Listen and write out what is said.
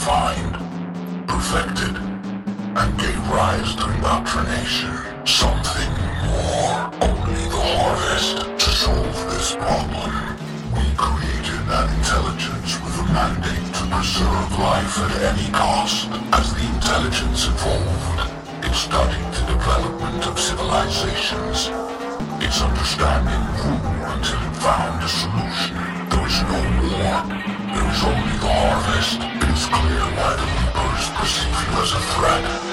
refined, perfected, and gave rise to indoctrination. Something more. Only the harvest. To solve this problem, we created an intelligence with a mandate to preserve life at any cost. As the intelligence evolved, it studied the development of civilizations. Its understanding grew until it found a solution. There is no war. It was only the harvest. It's clear why the Reapers perceive you as a threat.